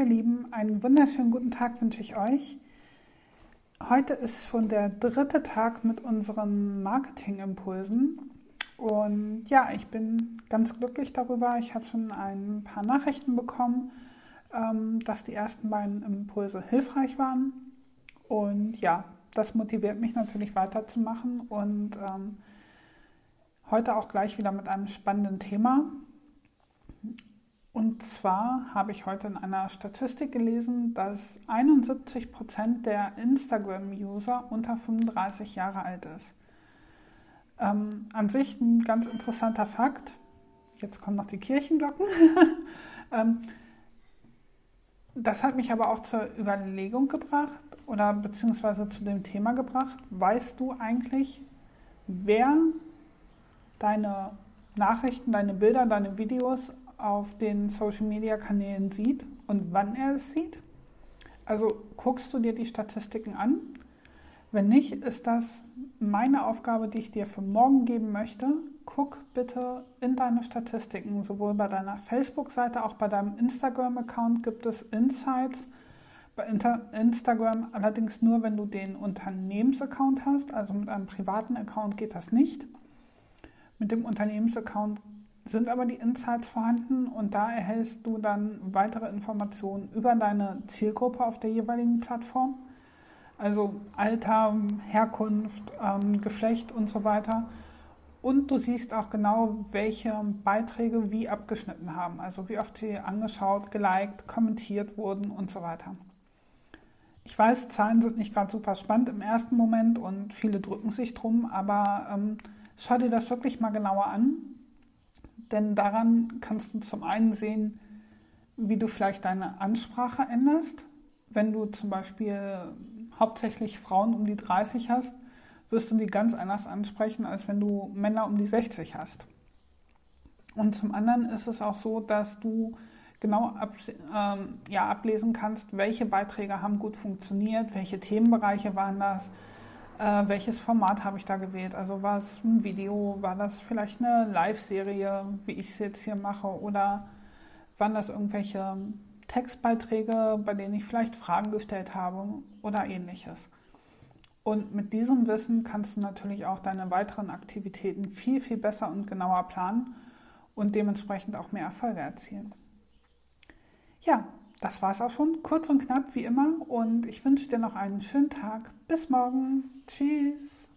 Ihr Lieben, einen wunderschönen guten Tag wünsche ich euch. Heute ist schon der dritte Tag mit unseren Marketingimpulsen und ja, ich bin ganz glücklich darüber. Ich habe schon ein paar Nachrichten bekommen, ähm, dass die ersten beiden Impulse hilfreich waren und ja, das motiviert mich natürlich weiterzumachen und ähm, heute auch gleich wieder mit einem spannenden Thema. Und zwar habe ich heute in einer Statistik gelesen, dass 71 Prozent der Instagram-User unter 35 Jahre alt ist. Ähm, an sich ein ganz interessanter Fakt. Jetzt kommen noch die Kirchenglocken. ähm, das hat mich aber auch zur Überlegung gebracht oder beziehungsweise zu dem Thema gebracht. Weißt du eigentlich, wer deine Nachrichten, deine Bilder, deine Videos auf den Social-Media-Kanälen sieht und wann er es sieht. Also guckst du dir die Statistiken an. Wenn nicht, ist das meine Aufgabe, die ich dir für morgen geben möchte. Guck bitte in deine Statistiken, sowohl bei deiner Facebook-Seite, auch bei deinem Instagram-Account gibt es Insights. Bei Instagram allerdings nur, wenn du den Unternehmensaccount hast, also mit einem privaten Account geht das nicht. Mit dem Unternehmensaccount sind aber die Insights vorhanden und da erhältst du dann weitere Informationen über deine Zielgruppe auf der jeweiligen Plattform. Also Alter, Herkunft, ähm, Geschlecht und so weiter. Und du siehst auch genau, welche Beiträge wie abgeschnitten haben. Also wie oft sie angeschaut, geliked, kommentiert wurden und so weiter. Ich weiß, Zahlen sind nicht gerade super spannend im ersten Moment und viele drücken sich drum, aber ähm, schau dir das wirklich mal genauer an denn daran kannst du zum einen sehen, wie du vielleicht deine Ansprache änderst. Wenn du zum Beispiel hauptsächlich Frauen um die 30 hast, wirst du die ganz anders ansprechen, als wenn du Männer um die 60 hast. Und zum anderen ist es auch so, dass du genau ab, ähm, ja, ablesen kannst, welche Beiträge haben gut funktioniert, welche Themenbereiche waren das, äh, welches Format habe ich da gewählt? Also war es ein Video, war das vielleicht eine Live-Serie, wie ich es jetzt hier mache, oder waren das irgendwelche Textbeiträge, bei denen ich vielleicht Fragen gestellt habe oder ähnliches? Und mit diesem Wissen kannst du natürlich auch deine weiteren Aktivitäten viel, viel besser und genauer planen und dementsprechend auch mehr Erfolge erzielen. Ja, das war es auch schon, kurz und knapp wie immer. Und ich wünsche dir noch einen schönen Tag. Bis morgen. Tschüss.